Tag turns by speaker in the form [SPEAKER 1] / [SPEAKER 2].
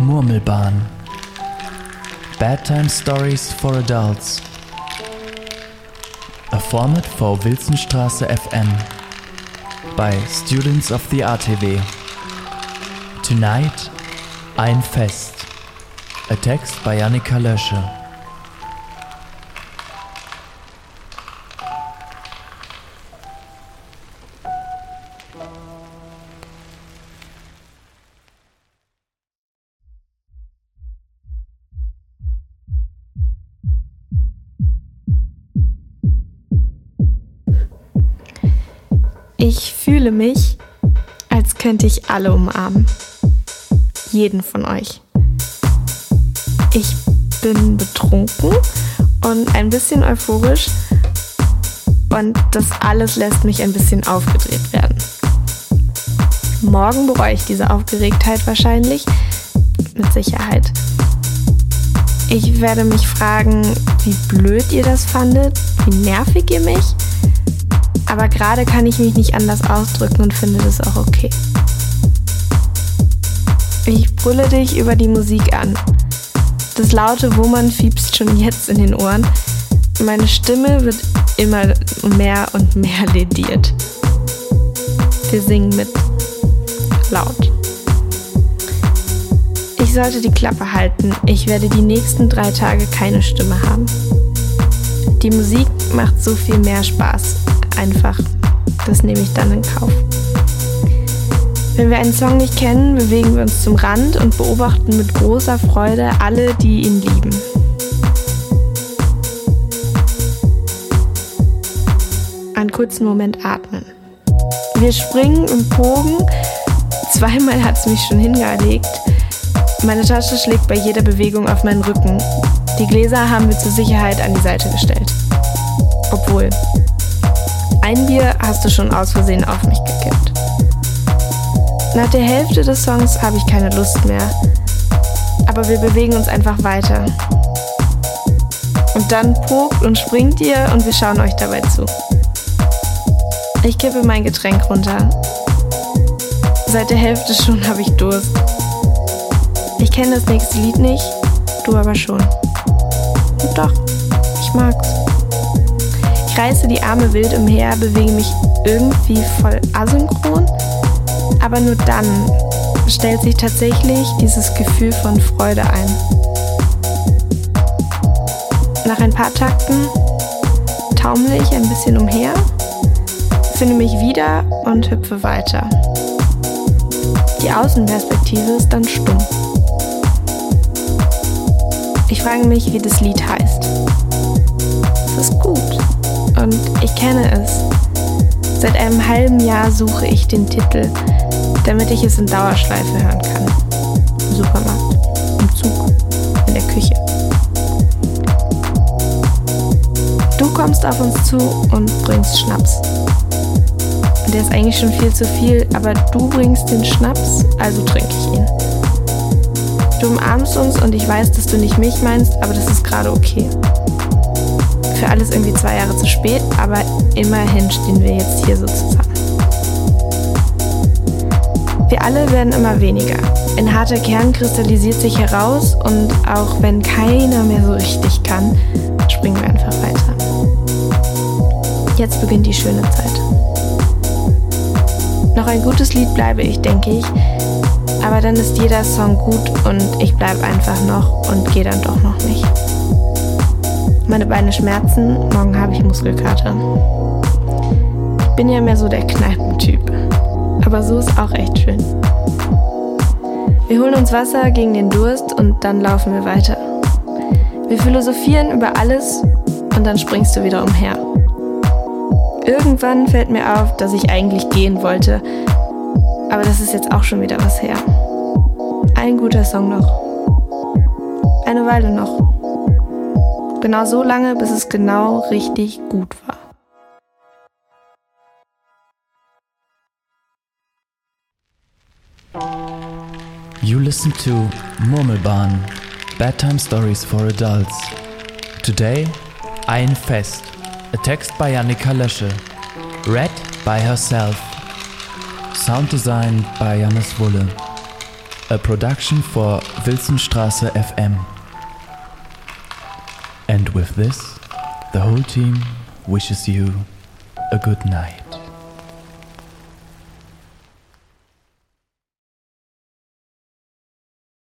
[SPEAKER 1] Murmelbahn. Bedtime Stories for Adults. A format for Wilsonstraße FM by Students of the ATW. Tonight, Ein Fest. A text by Annika Lösche.
[SPEAKER 2] Ich fühle mich, als könnte ich alle umarmen. Jeden von euch. Ich bin betrunken und ein bisschen euphorisch und das alles lässt mich ein bisschen aufgedreht werden. Morgen bereue ich diese Aufgeregtheit wahrscheinlich, mit Sicherheit. Ich werde mich fragen, wie blöd ihr das fandet, wie nervig ihr mich aber gerade kann ich mich nicht anders ausdrücken und finde das auch okay. Ich brülle dich über die Musik an. Das laute Wummern fiebst schon jetzt in den Ohren. Meine Stimme wird immer mehr und mehr lediert. Wir singen mit. Laut. Ich sollte die Klappe halten. Ich werde die nächsten drei Tage keine Stimme haben. Die Musik macht so viel mehr Spaß einfach. Das nehme ich dann in Kauf. Wenn wir einen Song nicht kennen, bewegen wir uns zum Rand und beobachten mit großer Freude alle, die ihn lieben. Einen kurzen Moment atmen. Wir springen im Bogen. Zweimal hat es mich schon hingelegt. Meine Tasche schlägt bei jeder Bewegung auf meinen Rücken. Die Gläser haben wir zur Sicherheit an die Seite gestellt. Obwohl, ein Bier hast du schon aus Versehen auf mich gekippt. Nach der Hälfte des Songs habe ich keine Lust mehr. Aber wir bewegen uns einfach weiter. Und dann pokt und springt ihr und wir schauen euch dabei zu. Ich kippe mein Getränk runter. Seit der Hälfte schon habe ich Durst. Ich kenne das nächste Lied nicht, du aber schon. Und doch, ich mag's reiße die Arme wild umher, bewege mich irgendwie voll asynchron. Aber nur dann stellt sich tatsächlich dieses Gefühl von Freude ein. Nach ein paar Takten taumle ich ein bisschen umher, finde mich wieder und hüpfe weiter. Die Außenperspektive ist dann stumm. Ich frage mich, wie das Lied heißt. Es ist gut und ich kenne es. Seit einem halben Jahr suche ich den Titel, damit ich es in Dauerschleife hören kann. Im Supermarkt, im Zug, in der Küche. Du kommst auf uns zu und bringst Schnaps. Der ist eigentlich schon viel zu viel, aber du bringst den Schnaps, also trinke ich ihn. Du umarmst uns und ich weiß, dass du nicht mich meinst, aber das ist gerade okay für alles irgendwie zwei Jahre zu spät, aber immerhin stehen wir jetzt hier so zusammen. Wir alle werden immer weniger. Ein harter Kern kristallisiert sich heraus und auch wenn keiner mehr so richtig kann, springen wir einfach weiter. Jetzt beginnt die schöne Zeit. Noch ein gutes Lied bleibe ich, denke ich, aber dann ist jeder Song gut und ich bleibe einfach noch und gehe dann doch noch nicht. Meine Beine schmerzen, morgen habe ich Muskelkater. Ich bin ja mehr so der Kneipentyp. Aber so ist auch echt schön. Wir holen uns Wasser gegen den Durst und dann laufen wir weiter. Wir philosophieren über alles und dann springst du wieder umher. Irgendwann fällt mir auf, dass ich eigentlich gehen wollte, aber das ist jetzt auch schon wieder was her. Ein guter Song noch. Eine Weile noch. Genau so lange, bis es genau richtig gut war.
[SPEAKER 1] You listen to Murmelbahn, Bedtime Stories for Adults. Today, Ein Fest, a text by Annika Lösche, read by herself, sound design by Jannis Wulle. a production for Wilsonstraße FM. And with this, the whole team wishes you a good night.